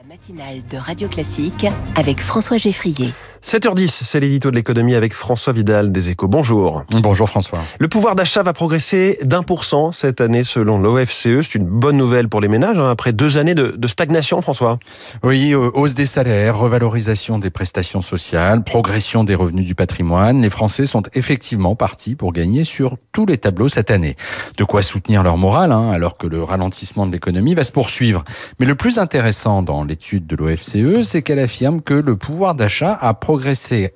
La matinale de Radio Classique avec François Geffrier. 7h10, c'est l'édito de l'économie avec François Vidal des Échos. Bonjour. Bonjour François. Le pouvoir d'achat va progresser d'un pour cent cette année selon l'OFCE. C'est une bonne nouvelle pour les ménages hein, après deux années de, de stagnation, François. Oui, euh, hausse des salaires, revalorisation des prestations sociales, progression des revenus du patrimoine. Les Français sont effectivement partis pour gagner sur tous les tableaux cette année. De quoi soutenir leur morale, hein, alors que le ralentissement de l'économie va se poursuivre. Mais le plus intéressant dans l'étude de l'OFCE, c'est qu'elle affirme que le pouvoir d'achat a progressé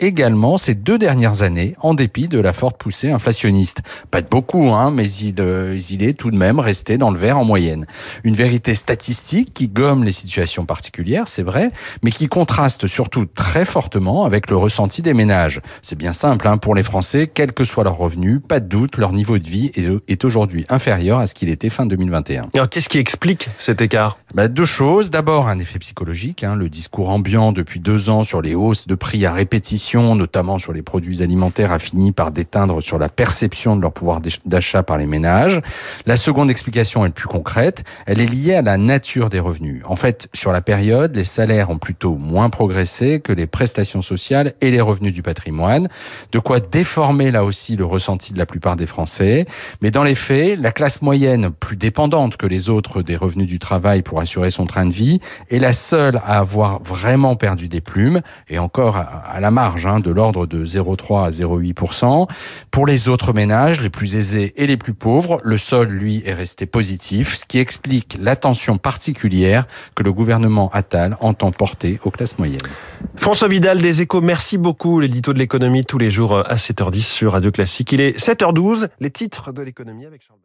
également ces deux dernières années, en dépit de la forte poussée inflationniste. Pas de beaucoup, hein, mais il, euh, il est tout de même resté dans le vert en moyenne. Une vérité statistique qui gomme les situations particulières, c'est vrai, mais qui contraste surtout très fortement avec le ressenti des ménages. C'est bien simple, hein, pour les Français, quel que soit leur revenu, pas de doute, leur niveau de vie est, est aujourd'hui inférieur à ce qu'il était fin 2021. Alors qu'est-ce qui explique cet écart? Bah, Deux choses. D'abord, un effet psychologique, hein, le discours ambiant depuis deux ans sur les hausses de prix à répétition, notamment sur les produits alimentaires, a fini par déteindre sur la perception de leur pouvoir d'achat par les ménages. La seconde explication est plus concrète, elle est liée à la nature des revenus. En fait, sur la période, les salaires ont plutôt moins progressé que les prestations sociales et les revenus du patrimoine, de quoi déformer là aussi le ressenti de la plupart des Français. Mais dans les faits, la classe moyenne, plus dépendante que les autres des revenus du travail pour assurer son train de vie, est la seule à avoir vraiment perdu des plumes, et encore à la marge, hein, de l'ordre de 0,3 à 0,8%. Pour les autres ménages, les plus aisés et les plus pauvres, le sol, lui, est resté positif, ce qui explique l'attention particulière que le gouvernement Attal entend porter aux classes moyennes. François Vidal des Échos, merci beaucoup. L'édito de l'économie tous les jours à 7h10 sur Radio Classique. Il est 7h12, les titres de l'économie avec Charles.